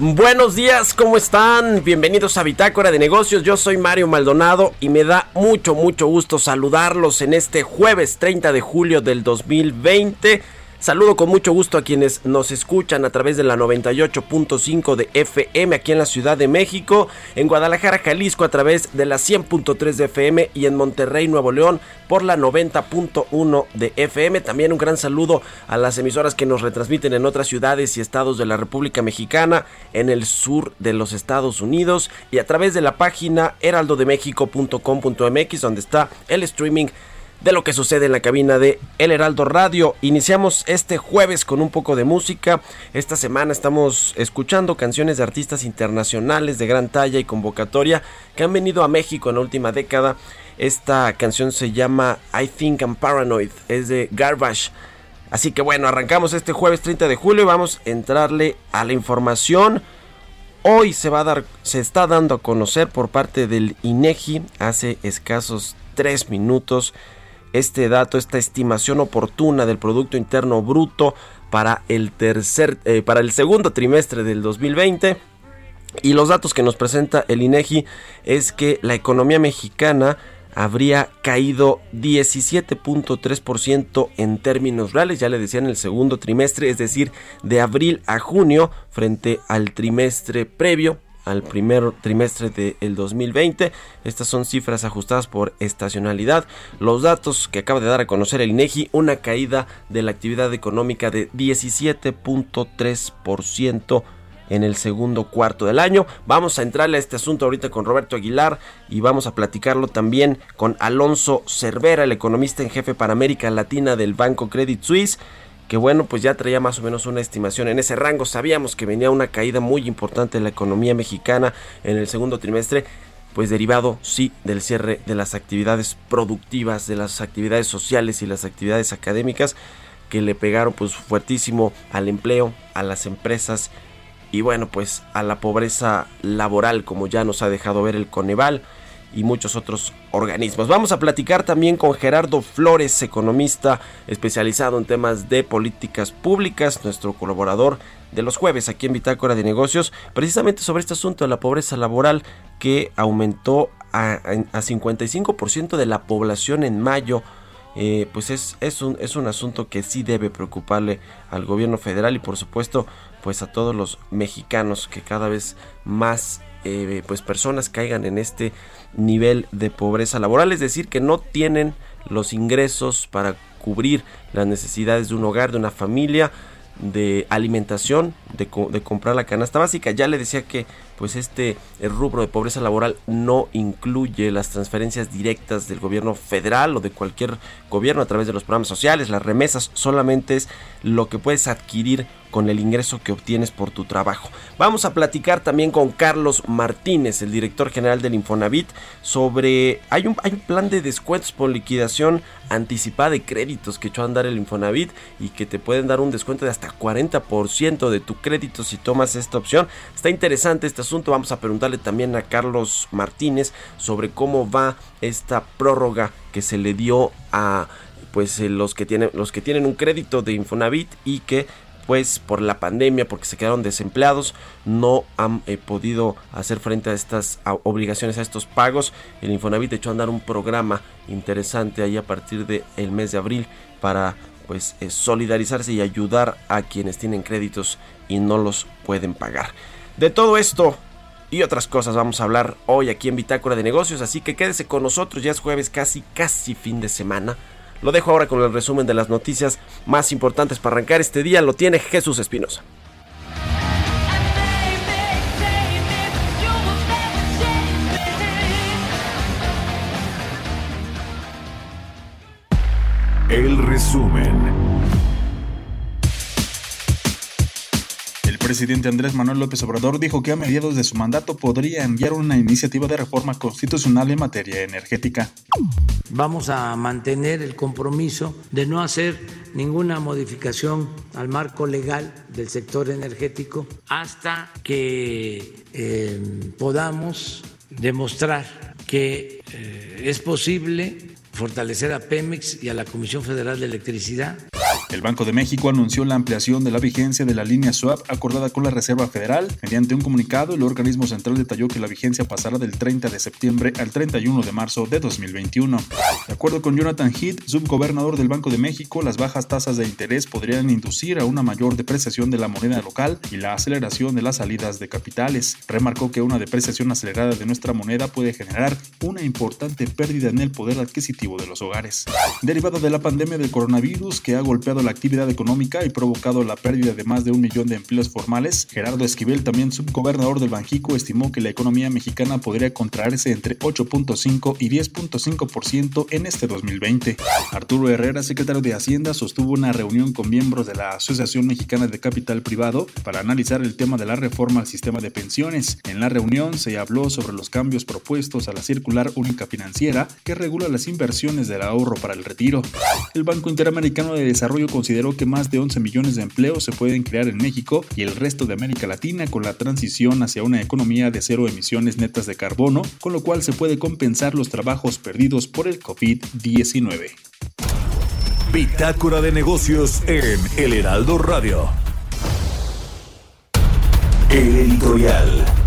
Buenos días, ¿cómo están? Bienvenidos a Bitácora de Negocios. Yo soy Mario Maldonado y me da mucho, mucho gusto saludarlos en este jueves 30 de julio del 2020. Saludo con mucho gusto a quienes nos escuchan a través de la 98.5 de FM aquí en la Ciudad de México, en Guadalajara, Jalisco a través de la 100.3 de FM y en Monterrey, Nuevo León por la 90.1 de FM. También un gran saludo a las emisoras que nos retransmiten en otras ciudades y estados de la República Mexicana, en el sur de los Estados Unidos y a través de la página heraldodemexico.com.mx donde está el streaming de lo que sucede en la cabina de El Heraldo Radio. Iniciamos este jueves con un poco de música. Esta semana estamos escuchando canciones de artistas internacionales de gran talla y convocatoria que han venido a México en la última década. Esta canción se llama I Think I'm Paranoid, es de Garbage. Así que bueno, arrancamos este jueves 30 de julio y vamos a entrarle a la información. Hoy se va a dar, se está dando a conocer por parte del INEGI hace escasos tres minutos este dato, esta estimación oportuna del Producto Interno Bruto para el, tercer, eh, para el segundo trimestre del 2020. Y los datos que nos presenta el INEGI es que la economía mexicana habría caído 17.3% en términos reales, ya le decía en el segundo trimestre, es decir, de abril a junio frente al trimestre previo al primer trimestre del 2020. Estas son cifras ajustadas por estacionalidad. Los datos que acaba de dar a conocer el INEGI, una caída de la actividad económica de 17.3% en el segundo cuarto del año. Vamos a entrarle a este asunto ahorita con Roberto Aguilar y vamos a platicarlo también con Alonso Cervera, el economista en jefe para América Latina del Banco Credit Suisse que bueno, pues ya traía más o menos una estimación en ese rango. Sabíamos que venía una caída muy importante de la economía mexicana en el segundo trimestre, pues derivado sí del cierre de las actividades productivas, de las actividades sociales y las actividades académicas que le pegaron pues fuertísimo al empleo, a las empresas y bueno, pues a la pobreza laboral como ya nos ha dejado ver el Coneval y muchos otros organismos. Vamos a platicar también con Gerardo Flores, economista especializado en temas de políticas públicas, nuestro colaborador de los jueves aquí en Bitácora de Negocios, precisamente sobre este asunto de la pobreza laboral que aumentó a, a 55% de la población en mayo. Eh, pues es, es, un, es un asunto que sí debe preocuparle al gobierno federal y por supuesto pues a todos los mexicanos que cada vez más eh, pues personas caigan en este nivel de pobreza laboral, es decir, que no tienen los ingresos para cubrir las necesidades de un hogar, de una familia, de alimentación, de, comprar la canasta básica. Ya le decía que pues este rubro de pobreza laboral no incluye las transferencias directas del gobierno federal o de cualquier gobierno a través de los programas sociales, las remesas solamente es lo que puedes adquirir con el ingreso que obtienes por tu trabajo. Vamos a platicar también con Carlos Martínez, el director general del Infonavit, sobre hay un, hay un plan de descuentos por liquidación anticipada de créditos que echó a andar el Infonavit y que te pueden dar un descuento de hasta 40% de tu crédito si tomas esta opción. Está interesante este asunto. Vamos a preguntarle también a Carlos Martínez sobre cómo va esta prórroga que se le dio a pues eh, los que tienen los que tienen un crédito de Infonavit y que pues por la pandemia, porque se quedaron desempleados, no han eh, podido hacer frente a estas obligaciones, a estos pagos. El Infonavit echó a andar un programa interesante ahí a partir del mes de abril para pues eh, solidarizarse y ayudar a quienes tienen créditos y no los pueden pagar. De todo esto y otras cosas vamos a hablar hoy aquí en Bitácora de Negocios, así que quédese con nosotros, ya es jueves casi casi fin de semana. Lo dejo ahora con el resumen de las noticias más importantes para arrancar este día. Lo tiene Jesús Espinosa. El resumen. Presidente Andrés Manuel López Obrador dijo que a mediados de su mandato podría enviar una iniciativa de reforma constitucional en materia energética. Vamos a mantener el compromiso de no hacer ninguna modificación al marco legal del sector energético hasta que eh, podamos demostrar que eh, es posible fortalecer a Pemex y a la Comisión Federal de Electricidad el Banco de México anunció la ampliación de la vigencia de la línea SWAP acordada con la Reserva Federal. Mediante un comunicado, el organismo central detalló que la vigencia pasará del 30 de septiembre al 31 de marzo de 2021. De acuerdo con Jonathan Heath, subgobernador del Banco de México, las bajas tasas de interés podrían inducir a una mayor depreciación de la moneda local y la aceleración de las salidas de capitales. Remarcó que una depreciación acelerada de nuestra moneda puede generar una importante pérdida en el poder adquisitivo de los hogares. Derivado de la pandemia del coronavirus que ha golpeado la actividad económica y provocado la pérdida de más de un millón de empleos formales, Gerardo Esquivel, también subgobernador del Banjico, estimó que la economía mexicana podría contraerse entre 8.5 y 10.5% en este 2020. Arturo Herrera, secretario de Hacienda, sostuvo una reunión con miembros de la Asociación Mexicana de Capital Privado para analizar el tema de la reforma al sistema de pensiones. En la reunión se habló sobre los cambios propuestos a la circular única financiera que regula las inversiones del ahorro para el retiro. El Banco Interamericano de Desarrollo consideró que más de 11 millones de empleos se pueden crear en México y el resto de América Latina con la transición hacia una economía de cero emisiones netas de carbono, con lo cual se puede compensar los trabajos perdidos por el COVID-19. Bitácora de negocios en El Heraldo Radio. El editorial.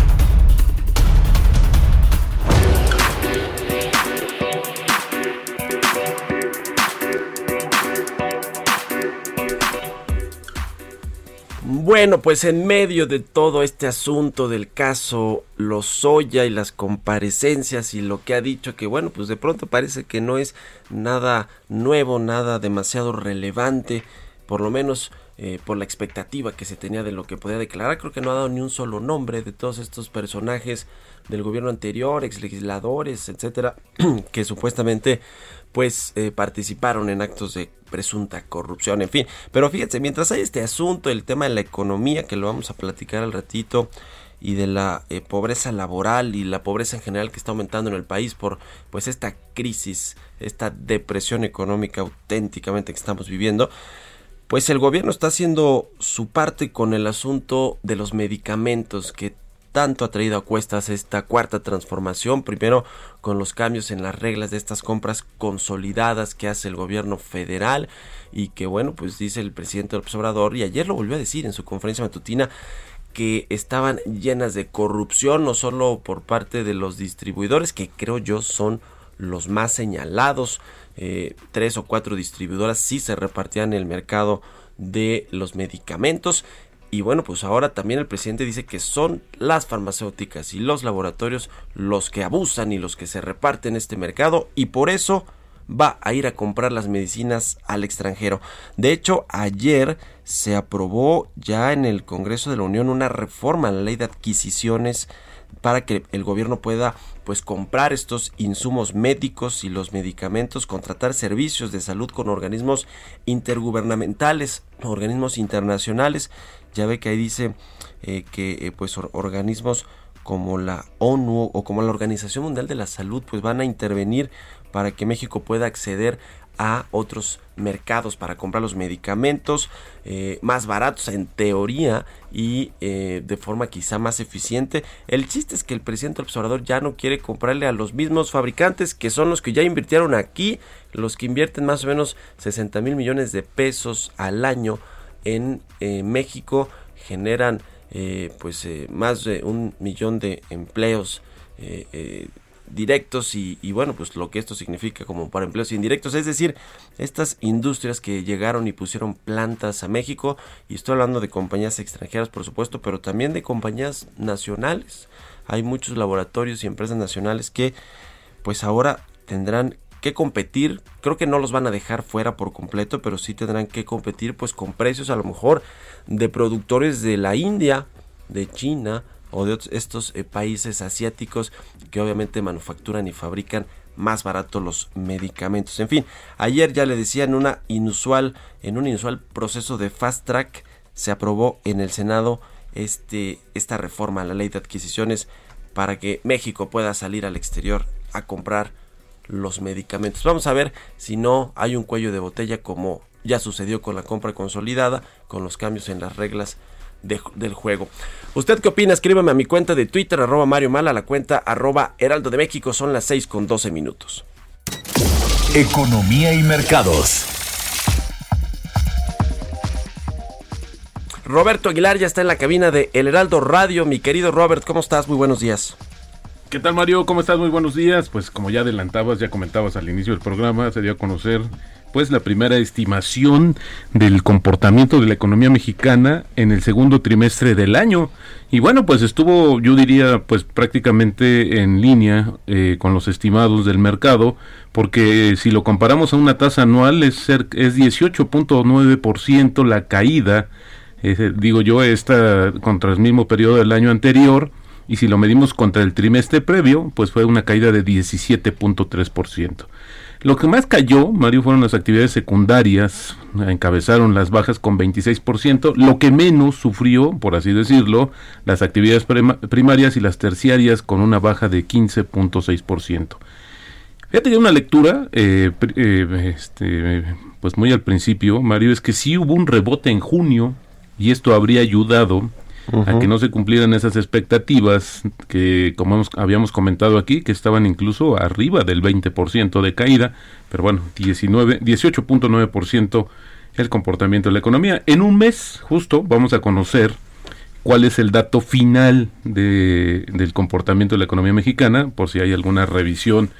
Bueno, pues en medio de todo este asunto del caso Lozoya y las comparecencias y lo que ha dicho, que bueno, pues de pronto parece que no es nada nuevo, nada demasiado relevante, por lo menos eh, por la expectativa que se tenía de lo que podía declarar. Creo que no ha dado ni un solo nombre de todos estos personajes del gobierno anterior, ex legisladores, etcétera, que supuestamente pues eh, participaron en actos de presunta corrupción, en fin. Pero fíjense, mientras hay este asunto, el tema de la economía, que lo vamos a platicar al ratito, y de la eh, pobreza laboral y la pobreza en general que está aumentando en el país por pues esta crisis, esta depresión económica auténticamente que estamos viviendo, pues el gobierno está haciendo su parte con el asunto de los medicamentos que tanto ha traído a cuestas esta cuarta transformación, primero con los cambios en las reglas de estas compras consolidadas que hace el gobierno federal y que bueno, pues dice el presidente López Obrador y ayer lo volvió a decir en su conferencia matutina que estaban llenas de corrupción, no solo por parte de los distribuidores, que creo yo son los más señalados, eh, tres o cuatro distribuidoras sí se repartían el mercado de los medicamentos y bueno, pues ahora también el presidente dice que son las farmacéuticas y los laboratorios los que abusan y los que se reparten este mercado y por eso va a ir a comprar las medicinas al extranjero. De hecho, ayer se aprobó ya en el Congreso de la Unión una reforma a la ley de adquisiciones para que el gobierno pueda pues comprar estos insumos médicos y los medicamentos, contratar servicios de salud con organismos intergubernamentales, organismos internacionales ya ve que ahí dice eh, que eh, pues organismos como la ONU o como la Organización Mundial de la Salud pues van a intervenir para que México pueda acceder a otros mercados para comprar los medicamentos eh, más baratos en teoría y de forma quizá más eficiente. El chiste es que el presidente observador ya no quiere comprarle a los mismos fabricantes que son los que ya invirtieron aquí, los que invierten más o menos 60 mil millones de pesos al año en eh, México, generan pues más de un millón de empleos directos y, bueno, pues lo que esto significa como para empleos indirectos, es decir, estas industrias que llegaron y pusieron plantas a México, y estoy hablando de compañías extranjeras, por supuesto, pero también de compañías nacionales. Hay muchos laboratorios y empresas nacionales que pues ahora tendrán que competir, creo que no los van a dejar fuera por completo, pero sí tendrán que competir pues con precios a lo mejor de productores de la India, de China, o de estos eh, países asiáticos que obviamente manufacturan y fabrican más barato los medicamentos. En fin, ayer ya le decía en una inusual en un inusual proceso de fast track se aprobó en el Senado este esta reforma a la ley de adquisiciones para que México pueda salir al exterior a comprar los medicamentos. Vamos a ver si no hay un cuello de botella como ya sucedió con la compra consolidada, con los cambios en las reglas del juego. ¿Usted qué opina? Escríbame a mi cuenta de Twitter, arroba Mario Mal, a la cuenta arroba Heraldo de México. Son las 6 con 12 minutos. Economía y mercados. Roberto Aguilar ya está en la cabina de El Heraldo Radio. Mi querido Robert, ¿cómo estás? Muy buenos días. ¿Qué tal Mario? ¿Cómo estás? Muy buenos días. Pues como ya adelantabas, ya comentabas al inicio del programa, se dio a conocer pues la primera estimación del comportamiento de la economía mexicana en el segundo trimestre del año. Y bueno, pues estuvo, yo diría, pues prácticamente en línea eh, con los estimados del mercado, porque si lo comparamos a una tasa anual es, es 18.9% la caída, digo yo, esta contra el mismo periodo del año anterior, y si lo medimos contra el trimestre previo, pues fue una caída de 17.3%. Lo que más cayó, Mario, fueron las actividades secundarias, encabezaron las bajas con 26%, lo que menos sufrió, por así decirlo, las actividades primarias y las terciarias con una baja de 15.6%. Fíjate que una lectura, eh, eh, este, pues muy al principio, Mario, es que sí hubo un rebote en junio y esto habría ayudado a que no se cumplieran esas expectativas que, como habíamos comentado aquí, que estaban incluso arriba del 20% de caída, pero bueno, 19, 18.9% el comportamiento de la economía. En un mes, justo, vamos a conocer cuál es el dato final de, del comportamiento de la economía mexicana, por si hay alguna revisión.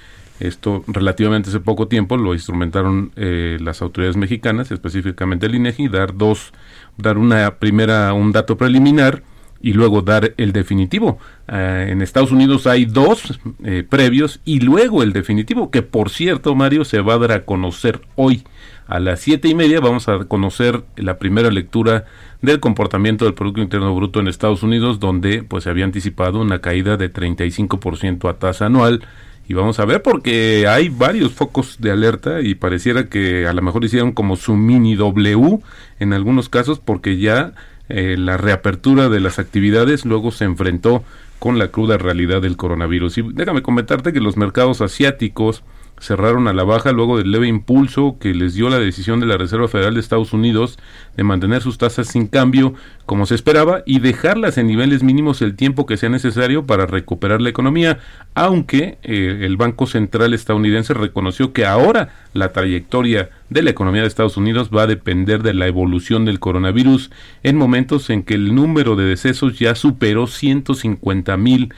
Esto relativamente hace poco tiempo lo instrumentaron eh, las autoridades mexicanas, específicamente el INEGI, dar dos dar una primera, un dato preliminar y luego dar el definitivo. Eh, en Estados Unidos hay dos eh, previos y luego el definitivo, que por cierto, Mario, se va a dar a conocer hoy. A las siete y media vamos a conocer la primera lectura del comportamiento del Producto Interno Bruto en Estados Unidos, donde pues se había anticipado una caída de 35% a tasa anual y vamos a ver porque hay varios focos de alerta y pareciera que a lo mejor hicieron como su mini W en algunos casos porque ya eh, la reapertura de las actividades luego se enfrentó con la cruda realidad del coronavirus. Y déjame comentarte que los mercados asiáticos cerraron a la baja luego del leve impulso que les dio la decisión de la Reserva Federal de Estados Unidos de mantener sus tasas sin cambio como se esperaba y dejarlas en niveles mínimos el tiempo que sea necesario para recuperar la economía, aunque eh, el Banco Central estadounidense reconoció que ahora la trayectoria de la economía de Estados Unidos va a depender de la evolución del coronavirus en momentos en que el número de decesos ya superó 150 mil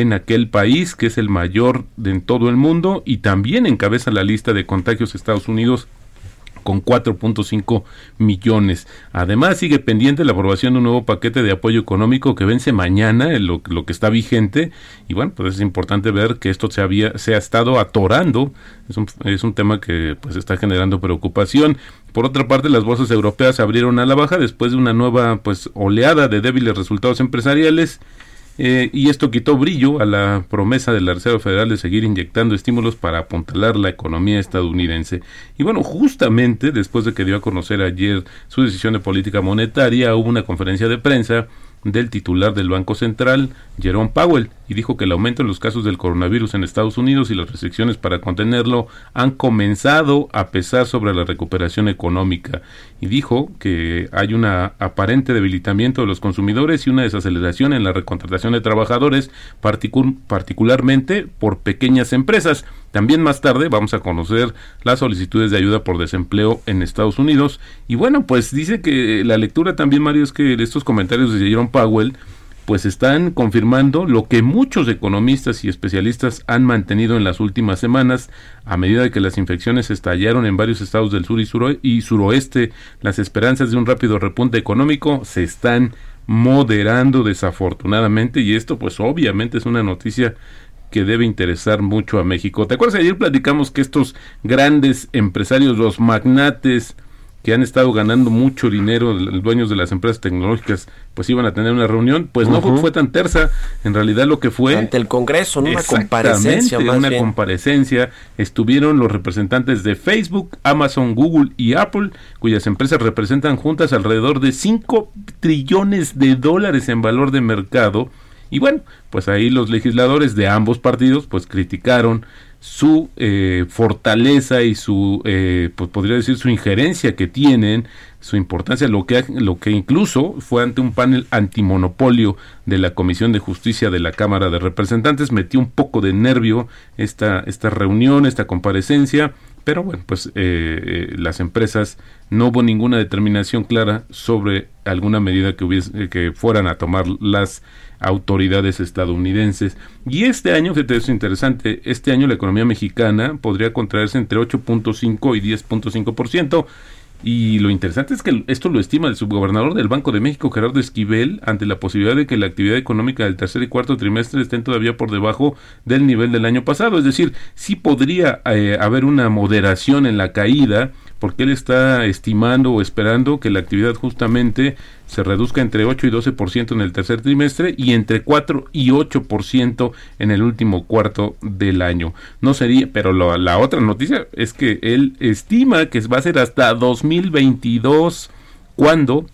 en aquel país que es el mayor de en todo el mundo y también encabeza la lista de contagios Estados Unidos con 4.5 millones. Además, sigue pendiente la aprobación de un nuevo paquete de apoyo económico que vence mañana, lo, lo que está vigente. Y bueno, pues es importante ver que esto se, había, se ha estado atorando. Es un, es un tema que pues está generando preocupación. Por otra parte, las bolsas europeas abrieron a la baja después de una nueva pues oleada de débiles resultados empresariales eh, y esto quitó brillo a la promesa de la Reserva Federal de seguir inyectando estímulos para apuntalar la economía estadounidense. Y bueno, justamente después de que dio a conocer ayer su decisión de política monetaria, hubo una conferencia de prensa del titular del Banco Central, Jerome Powell, y dijo que el aumento en los casos del coronavirus en Estados Unidos y las restricciones para contenerlo han comenzado a pesar sobre la recuperación económica. Y dijo que hay un aparente debilitamiento de los consumidores y una desaceleración en la recontratación de trabajadores, particularmente por pequeñas empresas. También más tarde vamos a conocer las solicitudes de ayuda por desempleo en Estados Unidos. Y bueno, pues dice que la lectura también, Mario, es que estos comentarios de Jerome Powell pues están confirmando lo que muchos economistas y especialistas han mantenido en las últimas semanas, a medida de que las infecciones estallaron en varios estados del sur y, y suroeste, las esperanzas de un rápido repunte económico se están moderando desafortunadamente y esto pues obviamente es una noticia que debe interesar mucho a México. ¿Te acuerdas? Ayer platicamos que estos grandes empresarios, los magnates, que han estado ganando mucho dinero, los dueños de las empresas tecnológicas, pues iban a tener una reunión, pues no fue tan tersa, en realidad lo que fue... Ante el Congreso, en una comparecencia. Más una comparecencia, estuvieron los representantes de Facebook, Amazon, Google y Apple, cuyas empresas representan juntas alrededor de 5 trillones de dólares en valor de mercado, y bueno, pues ahí los legisladores de ambos partidos pues criticaron su eh, fortaleza y su, eh, pues podría decir, su injerencia que tienen, su importancia, lo que, lo que incluso fue ante un panel antimonopolio de la Comisión de Justicia de la Cámara de Representantes, metió un poco de nervio esta, esta reunión, esta comparecencia, pero bueno, pues eh, las empresas no hubo ninguna determinación clara sobre alguna medida que, hubiese, que fueran a tomar las autoridades estadounidenses. Y este año, fíjate, es interesante, este año la economía mexicana podría contraerse entre 8.5 y 10.5%. Y lo interesante es que esto lo estima el subgobernador del Banco de México, Gerardo Esquivel, ante la posibilidad de que la actividad económica del tercer y cuarto trimestre estén todavía por debajo del nivel del año pasado. Es decir, sí podría eh, haber una moderación en la caída, porque él está estimando o esperando que la actividad justamente se reduzca entre 8 y 12% en el tercer trimestre y entre 4 y 8% en el último cuarto del año. No sería, pero la otra noticia es que él estima que va a ser hasta 2022 cuando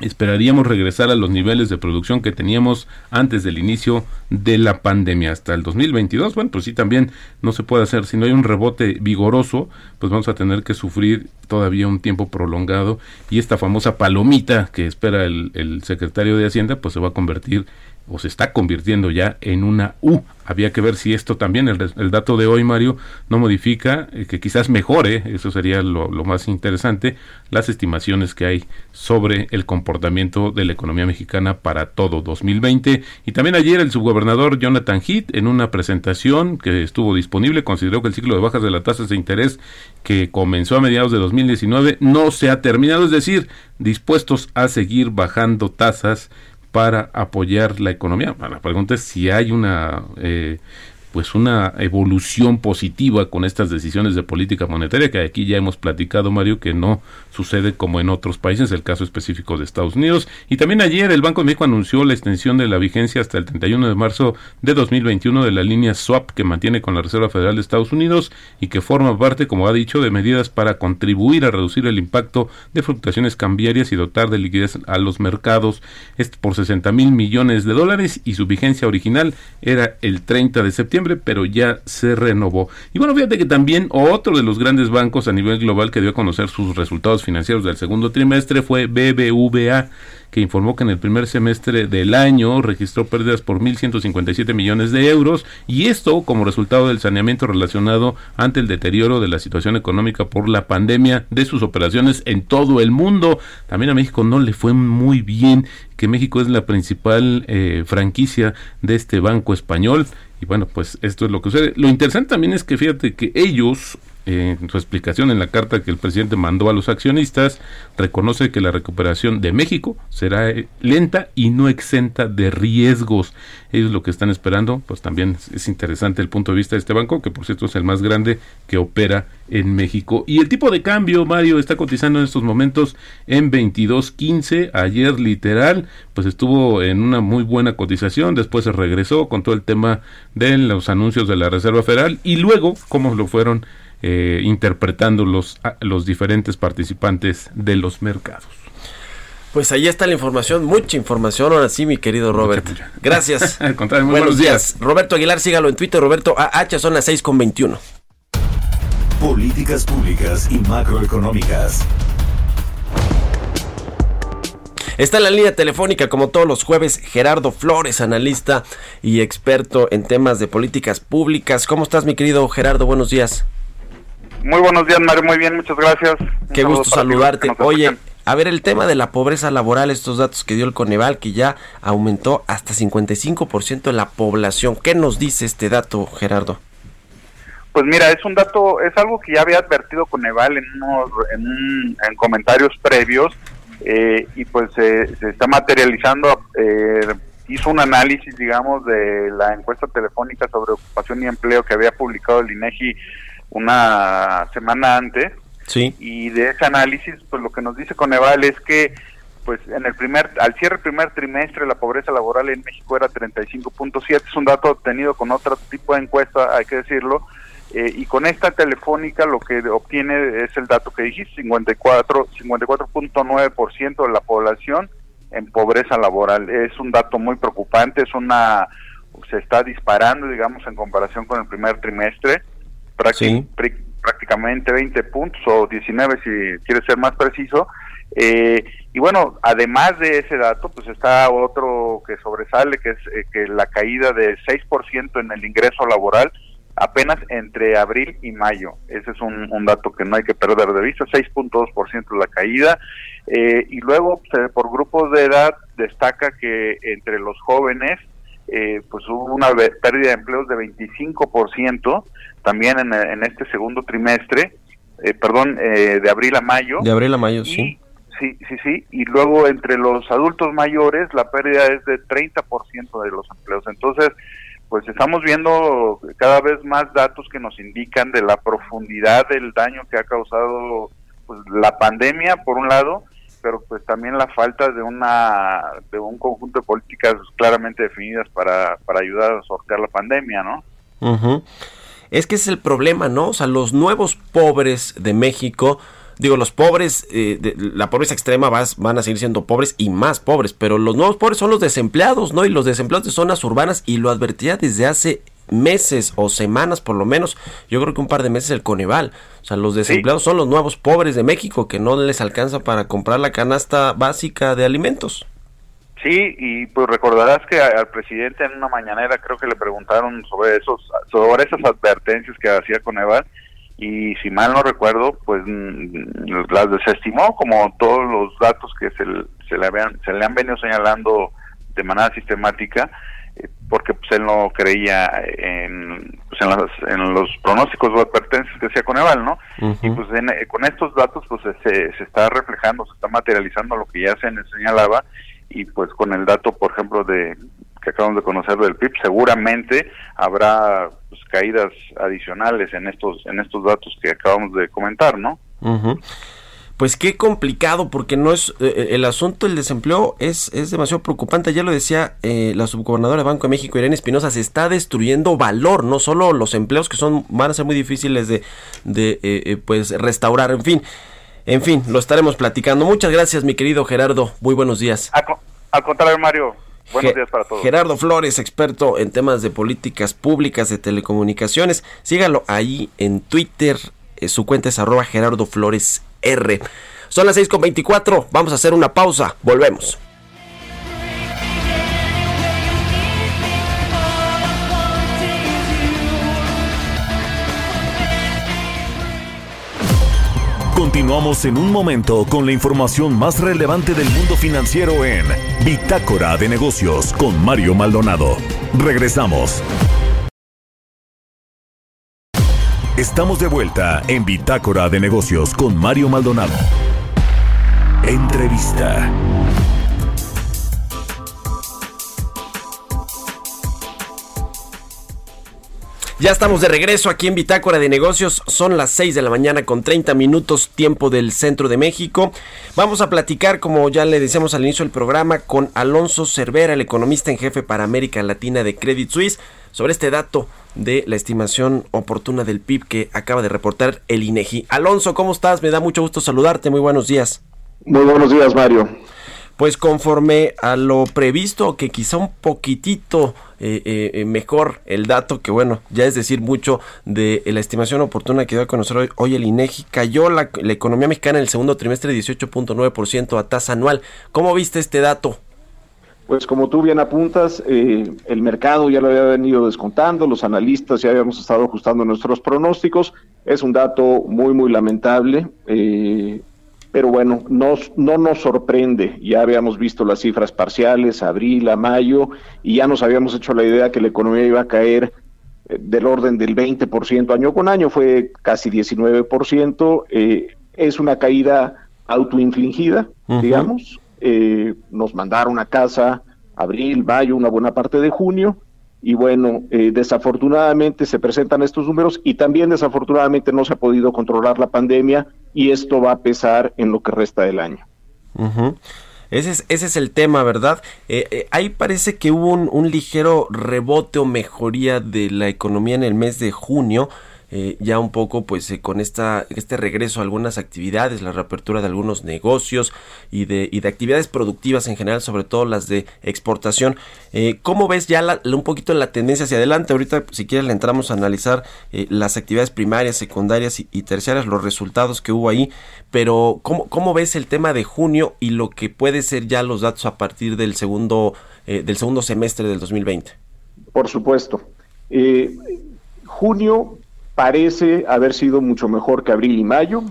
esperaríamos regresar a los niveles de producción que teníamos antes del inicio de la pandemia hasta el 2022. Bueno, pues sí, también no se puede hacer. Si no hay un rebote vigoroso, pues vamos a tener que sufrir todavía un tiempo prolongado y esta famosa palomita que espera el, el secretario de Hacienda, pues se va a convertir o se está convirtiendo ya en una U. Había que ver si esto también, el, dato de hoy, Mario, no modifica, eh, que quizás mejore, eso sería lo, más interesante, las estimaciones que hay sobre el comportamiento de la economía mexicana para todo 2020. Y también ayer el subgobernador Jonathan Heath, en una presentación que estuvo disponible, consideró que el ciclo de bajas de las tasas de interés que comenzó a mediados de 2019 no se ha terminado, es decir, dispuestos a seguir bajando tasas para apoyar la economía. La pregunta es si hay una eh, pues una evolución positiva con estas decisiones de política monetaria que aquí ya hemos platicado Mario que no sucede como en otros países el caso específico de Estados Unidos. Y también ayer el Banco de México anunció la extensión de la vigencia hasta el 31 de marzo de 2021 de la línea swap que mantiene con la Reserva Federal de Estados Unidos y que forma parte como ha dicho de medidas para contribuir a reducir el impacto de fluctuaciones cambiarias y dotar de liquidez a los mercados. Por 60 mil millones de dólares y su vigencia original era el 30 de septiembre pero ya se renovó. Y bueno, fíjate que también otro de los grandes bancos a nivel global que dio a conocer sus resultados financieros del segundo trimestre fue BBVA que informó que en el primer semestre del año registró pérdidas por 1.157 millones de euros y esto como resultado del saneamiento relacionado ante el deterioro de la situación económica por la pandemia de sus operaciones en todo el mundo. También a México no le fue muy bien, que México es la principal eh, franquicia de este banco español. Y bueno, pues esto es lo que sucede. Lo interesante también es que fíjate que ellos en su explicación en la carta que el presidente mandó a los accionistas, reconoce que la recuperación de México será eh, lenta y no exenta de riesgos. Ellos lo que están esperando, pues también es interesante el punto de vista de este banco, que por cierto es el más grande que opera en México. Y el tipo de cambio, Mario, está cotizando en estos momentos en 22.15. Ayer literal, pues estuvo en una muy buena cotización, después se regresó con todo el tema de los anuncios de la Reserva Federal y luego cómo lo fueron eh, interpretando los, los diferentes participantes de los mercados. Pues ahí está la información, mucha información ahora sí, mi querido Robert. Gracias. Al contrario, muy buenos, días. Roberto Aguilar, sígalo en Twitter, Roberto AH, son las 6 con 21. Políticas públicas y macroeconómicas. Está en la línea telefónica, como todos los jueves, Gerardo Flores, analista y experto en temas de políticas públicas. ¿Cómo estás, mi querido Gerardo? Buenos días. Muy buenos días, Mario. Muy bien, muchas gracias. Qué gusto saludarte. Oye, a ver, el tema de la pobreza laboral, estos datos que dio el Coneval, que ya aumentó hasta 55% de la población. ¿Qué nos dice este dato, Gerardo? Pues mira, es un dato, es algo que ya había advertido Coneval en, unos, en, en comentarios previos eh, y pues se está materializando. Eh, hizo un análisis, digamos, de la encuesta telefónica sobre ocupación y empleo que había publicado el INEGI una semana antes. Sí. Y de ese análisis, pues lo que nos dice Coneval es que pues en el primer al cierre del primer trimestre la pobreza laboral en México era 35.7, es un dato obtenido con otro tipo de encuesta, hay que decirlo, eh, y con esta telefónica lo que obtiene es el dato que dijiste, 54 54.9% de la población en pobreza laboral. Es un dato muy preocupante, es una se está disparando, digamos, en comparación con el primer trimestre, prácticamente 20 puntos o 19 si quieres ser más preciso. Eh, y bueno, además de ese dato, pues está otro que sobresale, que es eh, que la caída de 6% en el ingreso laboral, apenas entre abril y mayo. Ese es un, dato que no hay que perder de vista, 6.2% la caída. Eh, y luego, por grupos de edad, destaca que entre los jóvenes, eh, pues hubo una pérdida de empleos de 25% también en, en este segundo trimestre, eh, perdón, de abril a mayo. De abril a mayo, sí. Sí, sí, sí. Y luego entre los adultos mayores la pérdida es de 30% de los empleos. Entonces, pues estamos viendo cada vez más datos que nos indican de la profundidad del daño que ha causado pues, la pandemia, por un lado, pero pues también la falta de una de un conjunto de políticas claramente definidas para, para ayudar a sortear la pandemia, ¿no? Es que es el problema, ¿no? O sea, los nuevos pobres de México digo, los pobres, eh, de, la pobreza extrema vas, van a seguir siendo pobres y más pobres, pero los nuevos pobres son los desempleados, ¿no? Y los desempleados de zonas urbanas, y lo advertía desde hace meses o semanas por lo menos, yo creo que un par de meses el Coneval, o sea, los desempleados son los nuevos pobres de México que no les alcanza para comprar la canasta básica de alimentos. Sí, y pues recordarás que al presidente en una mañanera creo que le preguntaron sobre esos sobre esas advertencias que hacía Coneval y si mal no recuerdo, pues mm, las desestimó como todos los datos que se, se, le, habían, se le han venido señalando de manera sistemática, porque pues él no creía en, pues, en, los pronósticos o advertencias que hacía Coneval, ¿no? Y pues eh, con estos datos pues se, se está reflejando, se está materializando lo que ya se señalaba y pues con el dato, por ejemplo, de que acabamos de conocer del PIB, seguramente habrá pues, caídas adicionales en estos en estos datos que acabamos de comentar, ¿no? Pues qué complicado, porque no es eh, eh, el asunto del desempleo es, es demasiado preocupante. Ya lo decía eh, la subgobernadora de Banco de México, Irene Espinosa, se está destruyendo valor, no solo los empleos que son van a ser muy difíciles de, de pues restaurar, en fin. En fin, lo estaremos platicando. Muchas gracias, mi querido Gerardo. Muy buenos días. al contrario, Mario. Buenos días para todos. Gerardo Flores, experto en temas de políticas públicas de telecomunicaciones. Sígalo ahí en Twitter. Eh, su cuenta es arroba Gerardo Flores Son las 6.24. Vamos a hacer una pausa. Volvemos. Continuamos en un momento con la información más relevante del mundo financiero en Bitácora de Negocios con Mario Maldonado. Regresamos. Estamos de vuelta en Bitácora de Negocios con Mario Maldonado. Entrevista. Ya estamos de regreso aquí en Bitácora de Negocios. Son las 6 de la mañana con 30 minutos tiempo del centro de México. Vamos a platicar, como ya le decíamos al inicio del programa, con Alonso Cervera, el economista en jefe para América Latina de Credit Suisse, sobre este dato de la estimación oportuna del PIB que acaba de reportar el INEGI. Alonso, ¿cómo estás? Me da mucho gusto saludarte. Muy buenos días. Muy buenos días, Mario. pues conforme a lo previsto, que quizá un poquitito eh, eh, mejor el dato, que bueno, ya es decir mucho de la estimación oportuna que dio a conocer hoy, el INEGI, cayó la, la economía mexicana en el segundo trimestre 18.9% a tasa anual. ¿Cómo viste este dato? Pues como tú bien apuntas, eh, el mercado ya lo había venido descontando, los analistas ya habíamos estado ajustando nuestros pronósticos. Es un dato muy, muy lamentable, eh, pero bueno, nos, no nos sorprende. Ya habíamos visto las cifras parciales, abril a mayo, y ya nos habíamos hecho la idea que la economía iba a caer eh, del orden del 20% año con año, fue casi 19%. es una caída autoinfligida, digamos eh, nos mandaron a casa abril, mayo, una buena parte de junio, y bueno, eh, desafortunadamente se presentan estos números y también desafortunadamente no se ha podido controlar la pandemia y esto va a pesar en lo que resta del año. Ese es, ese es el tema, ¿verdad? Eh, ahí parece que hubo un ligero rebote o mejoría de la economía en el mes de junio. Eh, ya un poco pues eh, con esta, este regreso a algunas actividades, la reapertura de algunos negocios y de, y de actividades productivas en general, sobre todo las de exportación. Eh, ¿Cómo ves ya un poquito la tendencia hacia adelante? Ahorita si quieres le entramos a analizar las actividades primarias, secundarias y, terciarias, los resultados que hubo ahí, pero ¿cómo, ¿cómo ves el tema de junio y lo que puede ser ya los datos a partir del segundo, del segundo semestre del 2020? Por supuesto. junio parece haber sido mucho mejor que abril y mayo.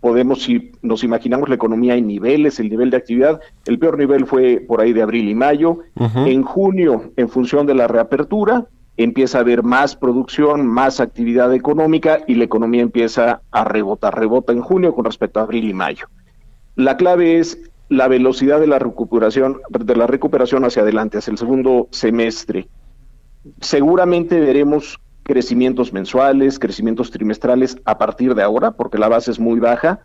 Podemos, si nos imaginamos la economía en niveles, el nivel de actividad, el peor nivel fue por ahí de abril y mayo. En junio, en función de la reapertura, empieza a haber más producción, más actividad económica y la economía empieza a rebotar, rebota en junio con respecto a abril y mayo. La clave es la velocidad de la recuperación, de la recuperación hacia adelante, hacia el segundo semestre. Seguramente veremos crecimientos mensuales, crecimientos trimestrales a partir de ahora, porque la base es muy baja,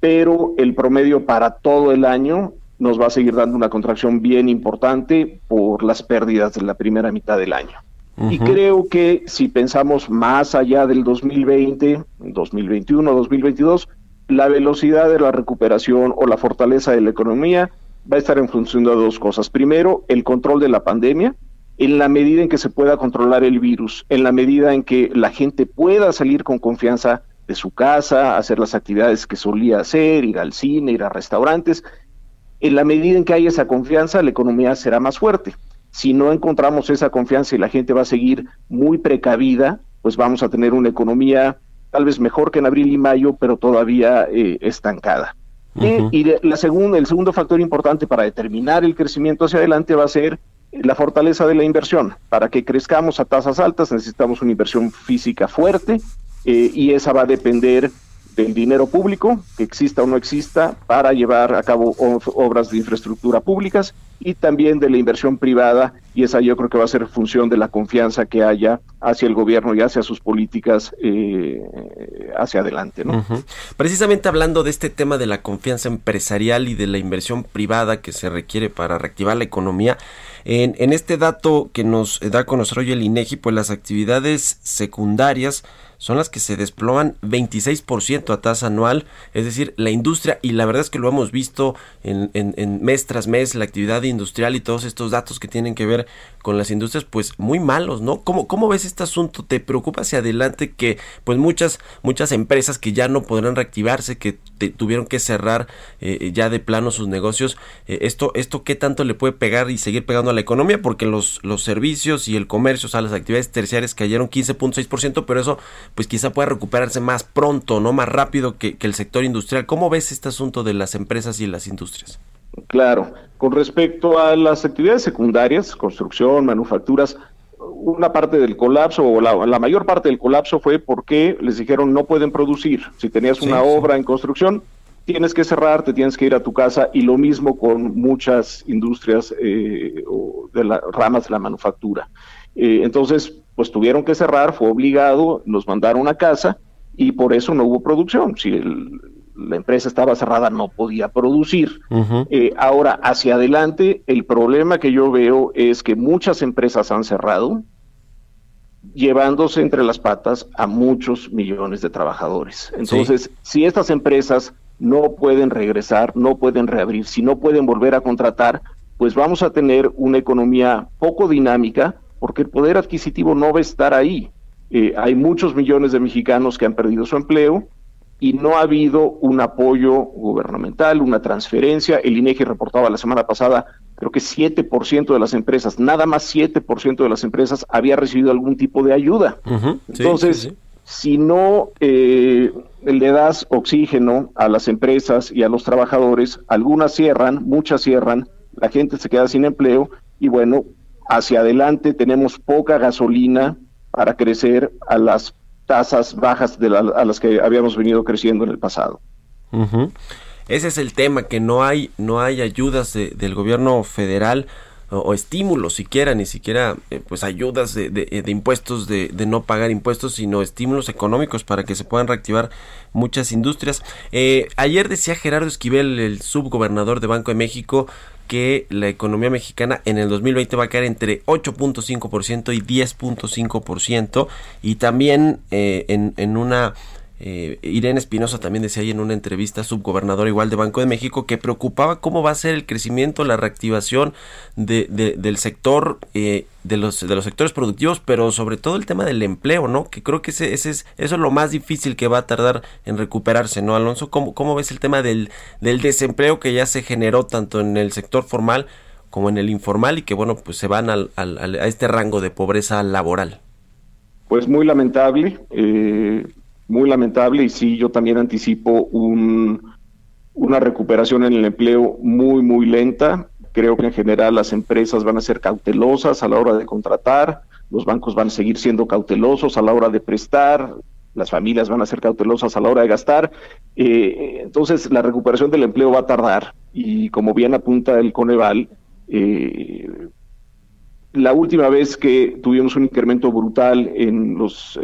pero el promedio para todo el año nos va a seguir dando una contracción bien importante por las pérdidas de la primera mitad del año. Y creo que si pensamos más allá del 2020, 2021, 2022, la velocidad de la recuperación o la fortaleza de la economía va a estar en función de dos cosas. Primero, el control de la pandemia, en la medida en que se pueda controlar el virus, en la medida en que la gente pueda salir con confianza de su casa, hacer las actividades que solía hacer, ir al cine, ir a restaurantes, en la medida en que haya esa confianza, la economía será más fuerte. Si no encontramos esa confianza y la gente va a seguir muy precavida, pues vamos a tener una economía tal vez mejor que en abril y mayo, pero todavía eh, estancada. y la segunda, el segundo factor importante para determinar el crecimiento hacia adelante va a ser la fortaleza de la inversión. Para que crezcamos a tasas altas necesitamos una inversión física fuerte eh, y esa va a depender del dinero público, que exista o no exista, para llevar a cabo obras de infraestructura públicas y también de la inversión privada, y esa yo creo que va a ser función de la confianza que haya hacia el gobierno y hacia sus políticas eh, hacia adelante. ¿no? Precisamente hablando de este tema de la confianza empresarial y de la inversión privada que se requiere para reactivar la economía, en, en este dato que nos da a conocer hoy el INEGI, pues las actividades secundarias son las que se desploman 26% a tasa anual, es decir, la industria, y la verdad es que lo hemos visto en, en, mes tras mes, la actividad industrial y todos estos datos que tienen que ver con las industrias, pues muy malos, ¿no? ¿Cómo, cómo ves este asunto? ¿Te preocupa hacia adelante que pues muchas, muchas empresas que ya no podrán reactivarse, que tuvieron que cerrar eh, ya de plano sus negocios, eh, esto, esto qué tanto le puede pegar y seguir pegando a la economía? Porque los, los servicios y el comercio, o sea, las actividades terciarias cayeron 15.6%, pero eso pues quizá pueda recuperarse más pronto, no más rápido que, el sector industrial. ¿Cómo ves este asunto de las empresas y las industrias? Claro, con respecto a las actividades secundarias, construcción, manufacturas, una parte del colapso o la, mayor parte del colapso fue porque les dijeron no pueden producir. Si tenías una obra en construcción, tienes que cerrar, te tienes que ir a tu casa y lo mismo con muchas industrias eh, o de las ramas de la manufactura. Eh, entonces, pues tuvieron que cerrar, fue obligado, nos mandaron a casa y por eso no hubo producción. Si la empresa estaba cerrada, no podía producir. Eh, ahora, hacia adelante, el problema que yo veo es que muchas empresas han cerrado, llevándose entre las patas a muchos millones de trabajadores. Entonces, si estas empresas no pueden regresar, no pueden reabrir, si no pueden volver a contratar, pues vamos a tener una economía poco dinámica porque el poder adquisitivo no va a estar ahí. Eh, hay muchos millones de mexicanos que han perdido su empleo y no ha habido un apoyo gubernamental, una transferencia. El INEGI reportaba la semana pasada, creo que 7% de las empresas, nada más 7% de las empresas había recibido algún tipo de ayuda. Entonces, si no eh, le das oxígeno a las empresas y a los trabajadores, algunas cierran, muchas cierran, la gente se queda sin empleo y bueno, hacia adelante tenemos poca gasolina para crecer a las tasas bajas de a las que habíamos venido creciendo en el pasado. Ese es el tema, que no hay, no hay ayudas del gobierno federal o, estímulos siquiera, ni siquiera eh, pues ayudas de, impuestos, de, de, no pagar impuestos, sino estímulos económicos para que se puedan reactivar muchas industrias. Eh, ayer decía Gerardo Esquivel, el subgobernador de Banco de México, que la economía mexicana en el 2020 va a caer entre 8.5% y 10.5% y también eh, en, en una eh, Irene Espinosa también decía ahí en una entrevista, subgobernador igual de Banco de México, que preocupaba cómo va a ser el crecimiento, la reactivación de, del sector, eh, de, los, de los sectores productivos, pero sobre todo el tema del empleo, ¿no? Que creo que ese, ese es, eso es lo más difícil que va a tardar en recuperarse, ¿no, Alonso? ¿Cómo, cómo ves el tema del, del desempleo que ya se generó tanto en el sector formal como en el informal y que, bueno, pues se van al, al, a este rango de pobreza laboral? Pues muy lamentable. Eh, muy lamentable y sí, yo también anticipo un, una recuperación en el empleo muy, muy lenta. Creo que en general las empresas van a ser cautelosas a la hora de contratar, los bancos van a seguir siendo cautelosos a la hora de prestar, las familias van a ser cautelosas a la hora de gastar. Eh, entonces, la recuperación del empleo va a tardar y como bien apunta el Coneval, eh, la última vez que tuvimos un incremento brutal en los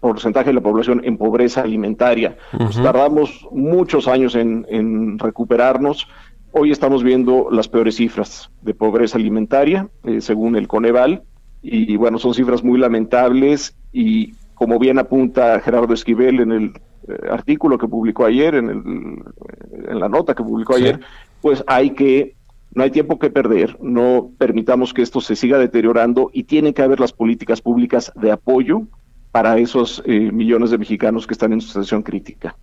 porcentaje de la población en pobreza alimentaria. Pues tardamos muchos años en, recuperarnos. Hoy estamos viendo las peores cifras de pobreza alimentaria, eh, según el Coneval, y bueno, son cifras muy lamentables y como bien apunta Gerardo Esquivel en el eh, artículo que publicó ayer, en, el, en la nota que publicó ayer, pues hay que no hay tiempo que perder, no permitamos que esto se siga deteriorando y tienen que haber las políticas públicas de apoyo para esos eh, millones de mexicanos que están en situación crítica.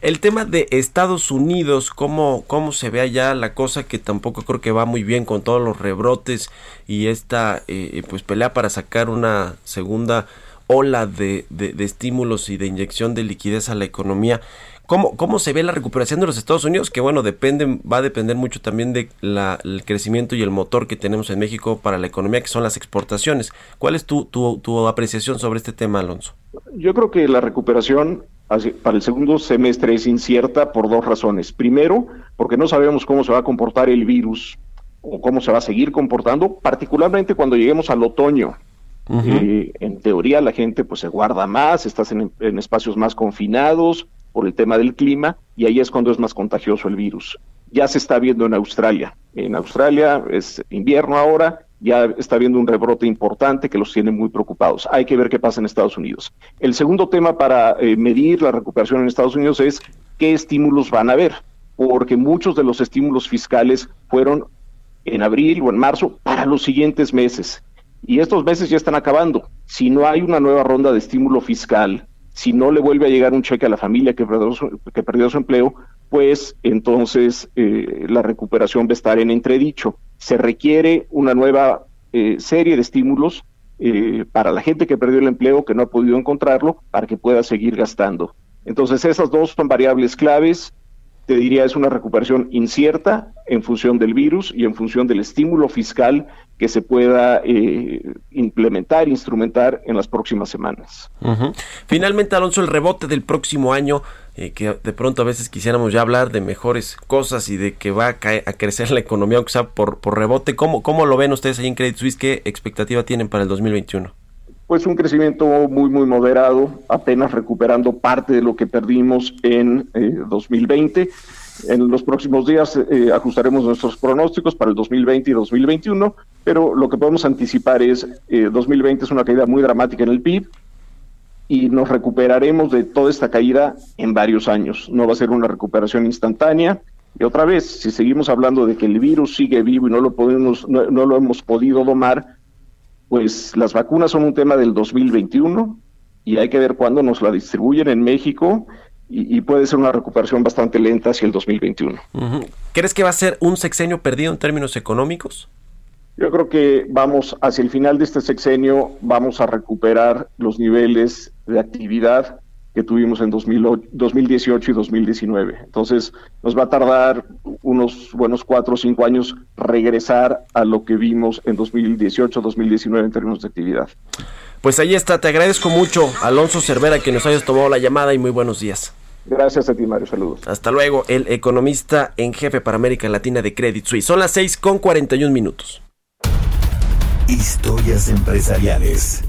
El tema de Estados Unidos, ¿cómo, ¿cómo se ve allá la cosa que tampoco creo que va muy bien con todos los rebrotes y esta eh, pues pelea para sacar una segunda ola de, de, de estímulos y de inyección de liquidez a la economía? ¿Cómo, ¿Cómo se ve la recuperación de los Estados Unidos? Que bueno, depende, va a depender mucho también del el crecimiento y el motor que tenemos en México para la economía, que son las exportaciones. ¿Cuál es tu, tu, tu apreciación sobre este tema, Alonso? Yo creo que la recuperación para el segundo semestre es incierta por dos razones. Primero, porque no sabemos cómo se va a comportar el virus o cómo se va a seguir comportando, particularmente cuando lleguemos al otoño. Eh, en teoría la gente pues se guarda más, estás en, en espacios más confinados, por el tema del clima y ahí es cuando es más contagioso el virus. Ya se está viendo en Australia. En Australia es invierno ahora, ya está habiendo un rebrote importante que los tiene muy preocupados. Hay que ver qué pasa en Estados Unidos. El segundo tema para eh, medir la recuperación en Estados Unidos es qué estímulos van a haber, porque muchos de los estímulos fiscales fueron en abril o en marzo para los siguientes meses. Y estos meses ya están acabando. Si no hay una nueva ronda de estímulo fiscal, si no le vuelve a llegar un cheque a la familia que perdió su, que perdió su empleo, pues entonces eh, la recuperación va a estar en entredicho. Se requiere una nueva eh, serie de estímulos eh, para la gente que perdió el empleo, que no ha podido encontrarlo, para que pueda seguir gastando. Entonces esas dos son variables claves. Te diría es una recuperación incierta en función del virus y en función del estímulo fiscal que se pueda eh, implementar, instrumentar en las próximas semanas. Finalmente, Alonso, el rebote del próximo año, eh, que de pronto a veces quisiéramos ya hablar de mejores cosas y de que va a, a crecer la economía, aunque sea por, por rebote, ¿cómo, ¿cómo lo ven ustedes ahí en Credit Suisse? ¿Qué expectativa tienen para el 2021? Pues un crecimiento muy, muy moderado, apenas recuperando parte de lo que perdimos en 2020 eh, en los próximos días eh, ajustaremos nuestros pronósticos para el 2020 y 2021, pero lo que podemos anticipar es eh, 2020 es una caída muy dramática en el PIB, y nos recuperaremos de toda esta caída en varios años. No va a ser una recuperación instantánea. Y otra vez, si seguimos hablando de que el virus sigue vivo y no lo podemos, no, no lo hemos podido domar, pues las vacunas son un tema del 2021 y hay que ver cuándo nos la distribuyen en México y, puede ser una recuperación bastante lenta hacia el 2021. ¿Crees que va a ser un sexenio perdido en términos económicos? Yo creo que vamos hacia el final de este sexenio, vamos a recuperar los niveles de actividad que tuvimos en 2018 y 2019. Entonces, nos va a tardar unos buenos cuatro o cinco años regresar a lo que vimos en 2018, 2019 en términos de actividad. Pues ahí está, te agradezco mucho, Alonso Cervera, que nos hayas tomado la llamada y muy buenos días. Gracias a ti, Mario. Saludos. Hasta luego, el economista en jefe para América Latina de Credit Suisse. Son las 6 con 41 minutos. Historias empresariales.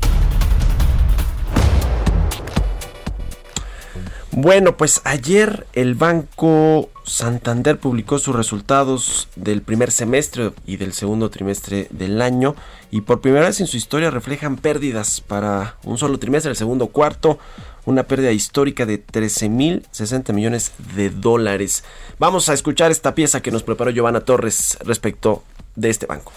Bueno, pues ayer el Banco Santander publicó sus resultados del primer semestre y del segundo trimestre del año y por primera vez en su historia reflejan pérdidas para un solo trimestre, el segundo cuarto, una pérdida histórica de 13.060 millones de dólares. Vamos a escuchar esta pieza que nos preparó Giovanna Torres respecto de este banco.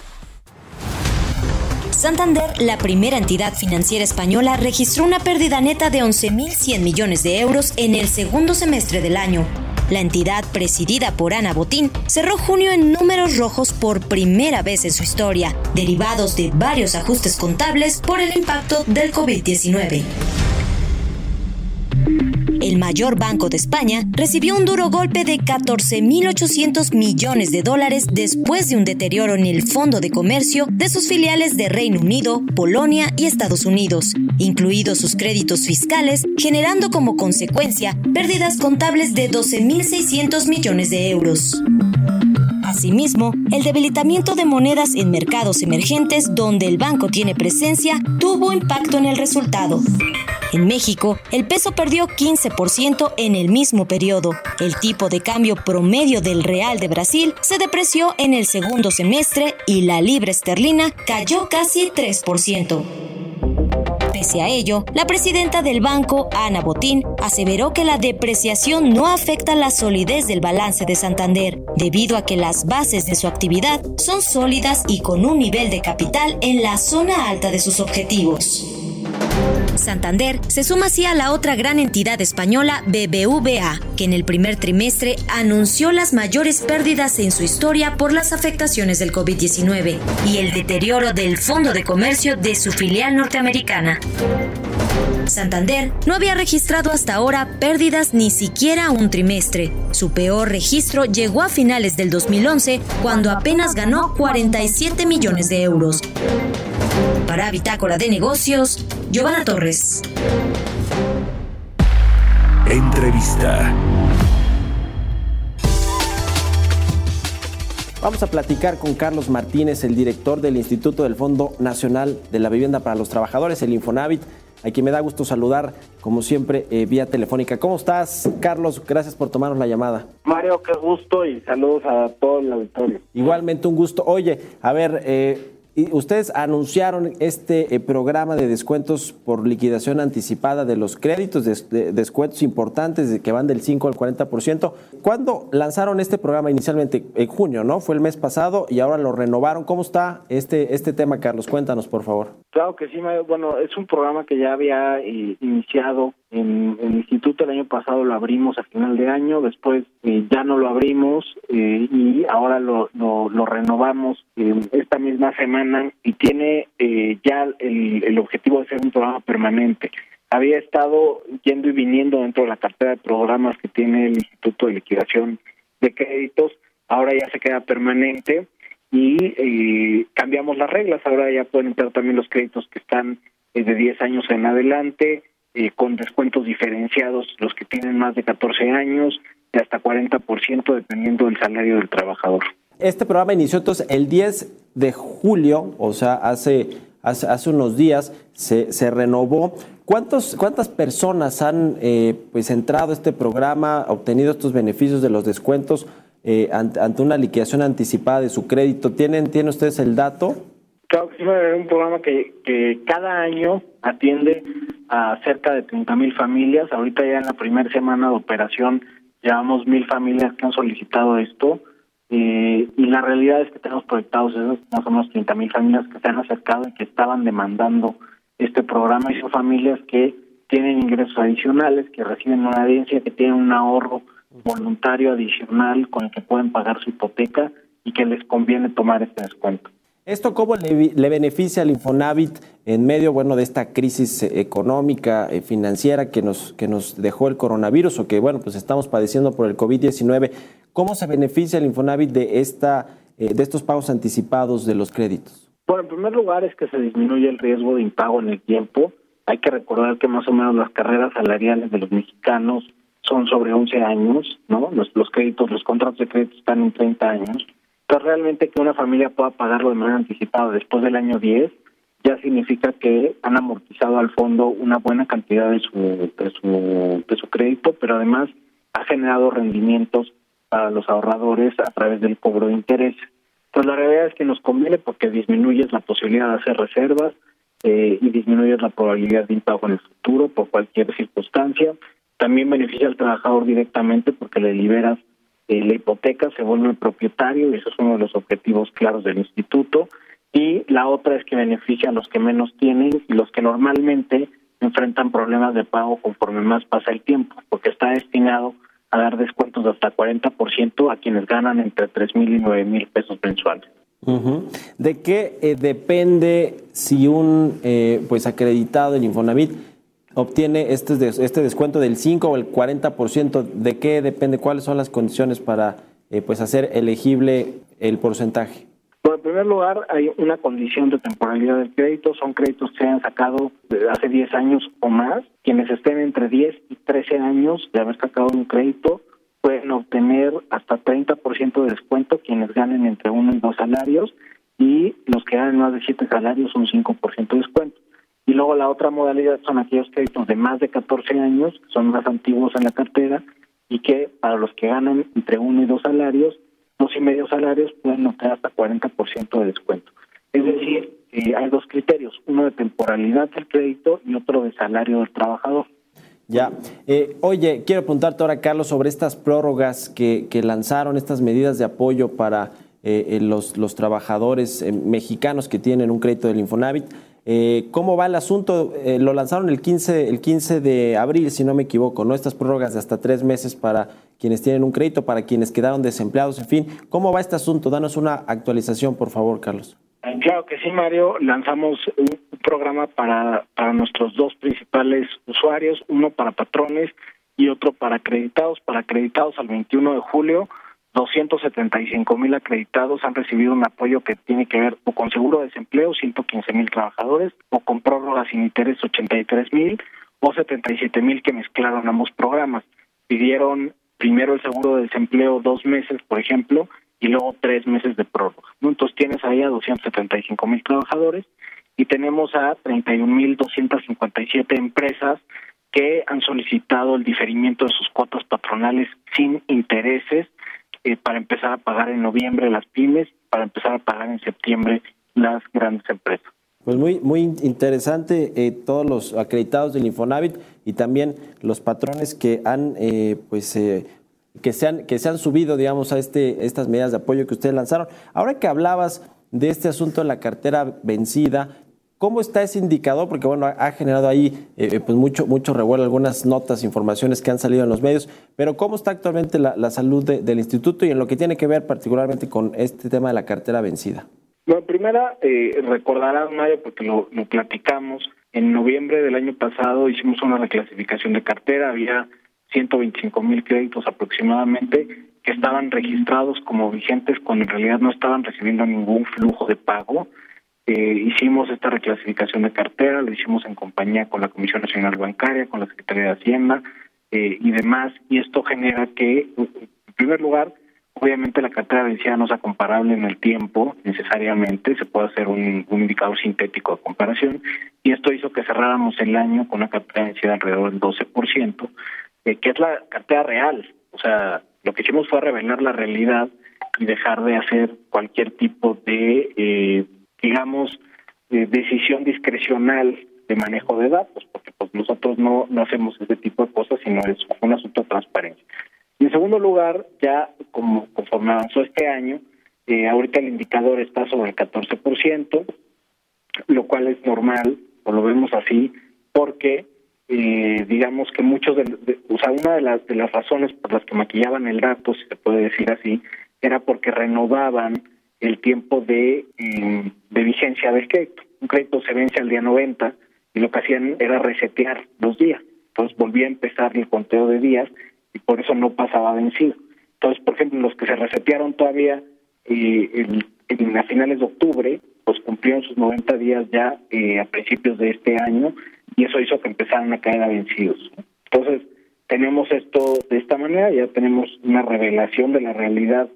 Santander, la primera entidad financiera española, registró una pérdida neta de 11.100 millones de euros en el segundo semestre del año. La entidad, presidida por Ana Botín, cerró junio en números rojos por primera vez en su historia, derivados de varios ajustes contables por el impacto del COVID-19. El mayor banco de España recibió un duro golpe de 14.800 millones de dólares después de un deterioro en el fondo de comercio de sus filiales de Reino Unido, Polonia y Estados Unidos, incluidos sus créditos fiscales, generando como consecuencia pérdidas contables de 12.600 millones de euros. Asimismo, el debilitamiento de monedas en mercados emergentes donde el banco tiene presencia tuvo impacto en el resultado. En México, el peso perdió 15% en el mismo periodo. El tipo de cambio promedio del real de Brasil se depreció en el segundo semestre y la libra esterlina cayó casi 3%. Pese a ello, la presidenta del banco, Ana Botín, aseveró que la depreciación no afecta la solidez del balance de Santander, debido a que las bases de su actividad son sólidas y con un nivel de capital en la zona alta de sus objetivos. Santander se suma así a la otra gran entidad española BBVA, que en el primer trimestre anunció las mayores pérdidas en su historia por las afectaciones del COVID-19 y el deterioro del fondo de comercio de su filial norteamericana. Santander no había registrado hasta ahora pérdidas ni siquiera un trimestre. Su peor registro llegó a finales del 2011, cuando apenas ganó 47 millones de euros. Para Bitácora de Negocios, Giovanna Torres. Entrevista. Vamos a platicar con Carlos Martínez, el director del Instituto del Fondo Nacional de la Vivienda para los Trabajadores, el Infonavit, a quien me da gusto saludar, como siempre, eh, vía telefónica. ¿Cómo estás, Carlos? Gracias por tomarnos la llamada. Mario, qué gusto y saludos a todo el auditorio. Igualmente un gusto. Oye, a ver, eh, ustedes anunciaron este eh, programa de descuentos por liquidación anticipada de los créditos, de, descuentos importantes que van del 5 al 40%. ¿Cuándo lanzaron este programa inicialmente? En junio, ¿no? Fue el mes pasado y ahora lo renovaron. ¿Cómo está este, este tema, Carlos? Cuéntanos, por favor. Claro que sí, bueno, es un programa que ya había eh, iniciado en el instituto el año pasado, lo abrimos a final de año, después eh, ya no lo abrimos eh, y ahora lo, lo, renovamos esta misma semana y tiene ya el, el objetivo de ser un programa permanente. Había estado yendo y viniendo dentro de la cartera de programas que tiene el Instituto de Liquidación de Créditos, ahora ya se queda permanente y eh, cambiamos las reglas. Ahora ya pueden entrar también los créditos que están eh, de 10 años en adelante, eh, con descuentos diferenciados, los que tienen más de 14 años, de hasta 40% dependiendo del salario del trabajador. Este programa inició entonces el 10 de julio, o sea, hace, hace, unos días, se, se renovó. ¿Cuántos, ¿Cuántas personas han pues entrado a este programa, obtenido estos beneficios de los descuentos? Eh, ante, una liquidación anticipada de su crédito. ¿Tienen, ¿Tiene ustedes el dato? Claro es un programa que, que cada año atiende a cerca de 30 mil familias. Ahorita ya en la primera semana de operación llevamos mil familias que han solicitado esto. Eh, y la realidad es que tenemos proyectados esos más o menos 30 mil familias que se han acercado y que estaban demandando este programa. Y son familias que tienen ingresos adicionales, que reciben una herencia, que tienen un ahorro voluntario adicional con el que pueden pagar su hipoteca y que les conviene tomar este descuento. ¿Esto cómo le, beneficia al Infonavit en medio bueno, de esta crisis eh, económica, eh, financiera que nos, que nos dejó el coronavirus o que bueno, pues estamos padeciendo por el COVID-19? ¿Cómo se beneficia el Infonavit de, esta, eh, de estos pagos anticipados de los créditos? Bueno, en primer lugar es que se disminuye el riesgo de impago en el tiempo. Hay que recordar que más o menos las carreras salariales de los mexicanos son sobre 11 años, ¿no? Los, los créditos, los contratos de crédito están en 30 años. Entonces, realmente que una familia pueda pagarlo de manera anticipada después del año 10 ya significa que han amortizado al fondo una buena cantidad de su, de su, de su crédito, pero además ha generado rendimientos para los ahorradores a través del cobro de interés. Pues la realidad es que nos conviene porque disminuyes la posibilidad de hacer reservas eh, y disminuyes la probabilidad de impago en el futuro por cualquier circunstancia. También beneficia al trabajador directamente porque le liberas eh, la hipoteca, se vuelve propietario y eso es uno de los objetivos claros del instituto. Y la otra es que beneficia a los que menos tienen y los que normalmente enfrentan problemas de pago conforme más pasa el tiempo, porque está destinado a dar descuentos de hasta 40% a quienes ganan entre tres mil y nueve mil pesos mensuales. ¿De qué eh, depende si un eh, pues acreditado en Infonavit obtiene este, este descuento del 5 o el 40%, ¿de qué depende? ¿Cuáles son las condiciones para eh, pues hacer elegible el porcentaje? En primer lugar, hay una condición de temporalidad del crédito. Son créditos que se han sacado hace 10 años o más. Quienes estén entre 10 y 13 años de haber sacado un crédito pueden obtener hasta 30% de descuento quienes ganen entre 1 y 2 salarios y los que ganen más de 7 salarios un 5% de descuento. Y luego la otra modalidad son aquellos créditos de más de 14 años, que son más antiguos en la cartera, y que para los que ganan entre uno y dos salarios, dos y medio salarios, pueden obtener hasta 40% de descuento. Es decir, hay dos criterios, uno de temporalidad del crédito y otro de salario del trabajador. Ya. Eh, oye, quiero preguntarte ahora, Carlos, sobre estas prórrogas que, lanzaron, estas medidas de apoyo para eh, eh, los trabajadores mexicanos que tienen un crédito del Infonavit. Eh, ¿Cómo va el asunto? Eh, lo lanzaron el 15, el 15 de abril, si no me equivoco, ¿no? Estas prórrogas de hasta tres meses para quienes tienen un crédito, para quienes quedaron desempleados, en fin. ¿Cómo va este asunto? Danos una actualización, por favor, Carlos. Claro que sí, Mario. Lanzamos un programa para, para nuestros dos principales usuarios, uno para patrones y otro para acreditados. Para acreditados al 21 de julio 275 mil acreditados han recibido un apoyo que tiene que ver o con seguro de desempleo, 115 mil trabajadores, o con prórrogas sin interés, 83 mil, o 77 mil que mezclaron ambos programas. Pidieron primero el seguro de desempleo dos meses, por ejemplo, y luego tres meses de prórroga. Entonces tienes ahí a 275 mil trabajadores y tenemos a 31 mil 257 empresas que han solicitado el diferimiento de sus cuotas patronales sin intereses eh, para empezar a pagar en noviembre las pymes, para empezar a pagar en septiembre las grandes empresas. Pues muy, muy interesante eh, todos los acreditados del Infonavit y también los patrones que han, eh, pues, que se han, que se han subido, digamos, a este, estas medidas de apoyo que ustedes lanzaron. Ahora que hablabas de este asunto de la cartera vencida, ¿Cómo está ese indicador? Porque bueno, ha generado ahí eh, pues mucho, mucho revuelo, algunas notas, informaciones que han salido en los medios, pero ¿cómo está actualmente la, salud del instituto y en lo que tiene que ver particularmente con este tema de la cartera vencida? Bueno, primera, eh, recordarás, Mario, porque lo, lo platicamos, en noviembre del año pasado hicimos una reclasificación de cartera, había 125 mil créditos aproximadamente que estaban registrados como vigentes cuando en realidad no estaban recibiendo ningún flujo de pago eh, hicimos esta reclasificación de cartera, lo hicimos en compañía con la Comisión Nacional Bancaria, con la Secretaría de Hacienda eh, y demás, y esto genera que, en primer lugar, obviamente la cartera vencida no sea comparable en el tiempo necesariamente, se puede hacer un, indicador sintético de comparación, y esto hizo que cerráramos el año con una cartera vencida alrededor del 12%, eh, que es la cartera real, o sea, lo que hicimos fue revelar la realidad y dejar de hacer cualquier tipo de digamos, decisión discrecional de manejo de datos, porque pues nosotros no, no hacemos ese tipo de cosas, sino es un asunto de transparencia. En segundo lugar, ya como conforme avanzó este año, eh, ahorita el indicador está sobre el 14%, lo cual es normal, o lo vemos así, porque eh, digamos que muchos de, o sea, una de las de las razones por las que maquillaban el dato, si se puede decir así, era porque renovaban el tiempo de, eh, de vigencia del crédito. Un crédito se vence al día 90 y lo que hacían era resetear los días. Entonces volvía a empezar el conteo de días y por eso no pasaba vencido. Entonces, por ejemplo, los que se resetearon todavía eh, en, a finales de octubre, pues cumplieron sus 90 días ya eh, a principios de este año y eso hizo que empezaran a caer a vencidos. Entonces, tenemos esto de esta manera, ya tenemos una revelación de la realidad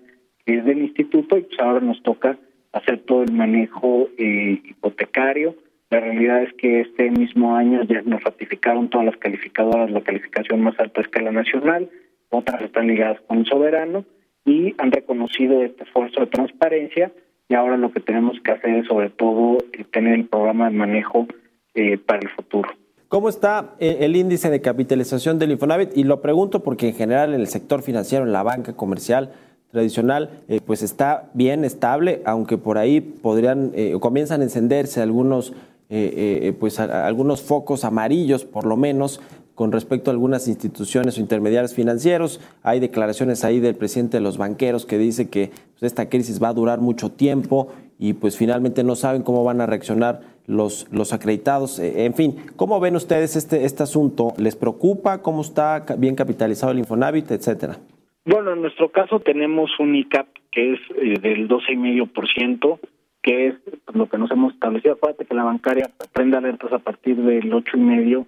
es del instituto y pues ahora nos toca hacer todo el manejo eh, hipotecario. La realidad es que este mismo año ya nos ratificaron todas las calificadoras la calificación más alta a escala nacional, otras están ligadas con el soberano y han reconocido este esfuerzo de transparencia y ahora lo que tenemos que hacer es sobre todo eh, tener el programa de manejo eh, para el futuro. ¿Cómo está el índice de capitalización del Infonavit? Y lo pregunto porque en general en el sector financiero, en la banca comercial, tradicional, eh, pues está bien estable, aunque por ahí podrían eh, comienzan a encenderse algunos, eh, pues algunos focos amarillos, por lo menos, con respecto a algunas instituciones o intermediarios financieros. Hay declaraciones ahí del presidente de los banqueros que dice que pues, esta crisis va a durar mucho tiempo y pues finalmente no saben cómo van a reaccionar los, los acreditados. en fin, ¿cómo ven ustedes este, este asunto? ¿Les preocupa cómo está bien capitalizado el Infonavit, etcétera? Bueno, en nuestro caso tenemos un ICAP que es eh, del 12,5%, que es lo que nos hemos establecido. Acuérdate que la bancaria prende alertas a partir del 8,5%.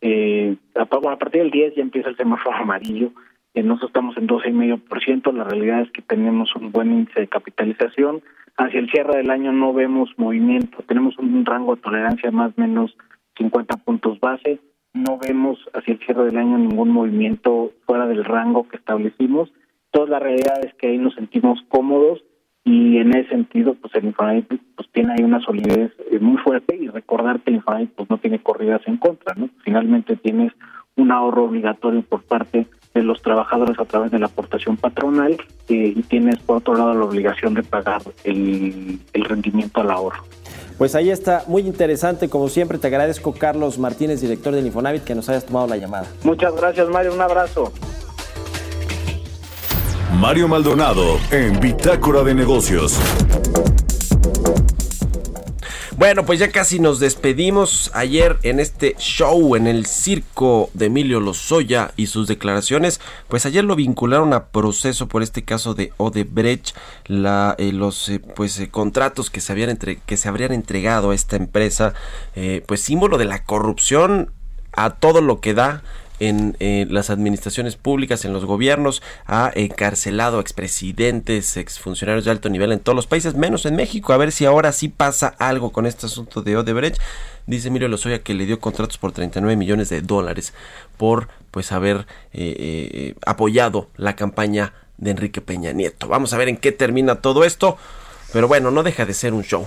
Eh, a, a partir del 10 ya empieza el semáforo amarillo. Eh, nosotros estamos en 12,5%. La realidad es que tenemos un buen índice de capitalización. Hacia el cierre del año no vemos movimiento. Tenemos un rango de tolerancia más o menos 50 puntos base no vemos hacia el cierre del año ningún movimiento fuera del rango que establecimos. Toda la realidad es que ahí nos sentimos cómodos y en ese sentido, pues el Infonavit pues tiene ahí una solidez eh, muy fuerte y recordar que el Infonavit pues no tiene corridas en contra, ¿no? Finalmente tienes un ahorro obligatorio por parte de los trabajadores a través de la aportación patronal eh, y tienes por otro lado la obligación de pagar el, el rendimiento al ahorro. Pues ahí está, muy interesante, como siempre te agradezco Carlos Martínez, director del Infonavit, que nos hayas tomado la llamada. Muchas gracias Mario, un abrazo. Mario Maldonado en Bitácora de Negocios. Bueno, pues ya casi nos despedimos ayer en este show en el circo de Emilio Lozoya y sus declaraciones. Pues ayer lo vincularon a proceso por este caso de Odebrecht, la, eh, los eh, pues eh, contratos que se habían entre, que se habrían entregado a esta empresa, pues símbolo de la corrupción a todo lo que da en eh, las administraciones públicas, en los gobiernos, ha encarcelado expresidentes, exfuncionarios de alto nivel en todos los países, menos en México. A ver si ahora sí pasa algo con este asunto de Odebrecht. Dice Emilio Lozoya que le dio contratos por 39 millones de dólares por pues haber eh, eh, apoyado la campaña de Enrique Peña Nieto. Vamos a ver en qué termina todo esto. Pero bueno, no deja de ser un show.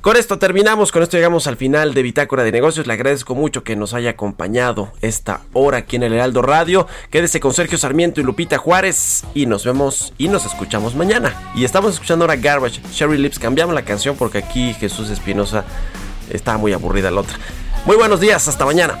Con esto terminamos, con esto llegamos al final de Bitácora de Negocios. Le agradezco mucho que nos haya acompañado esta hora aquí en el Heraldo Radio. Quédese con Sergio Sarmiento y Lupita Juárez y nos vemos y nos escuchamos mañana. Y estamos escuchando ahora Garbage, Sherry Lips. Cambiamos la canción porque aquí Jesús Espinosa está muy aburrida la otra. Muy buenos días, hasta mañana.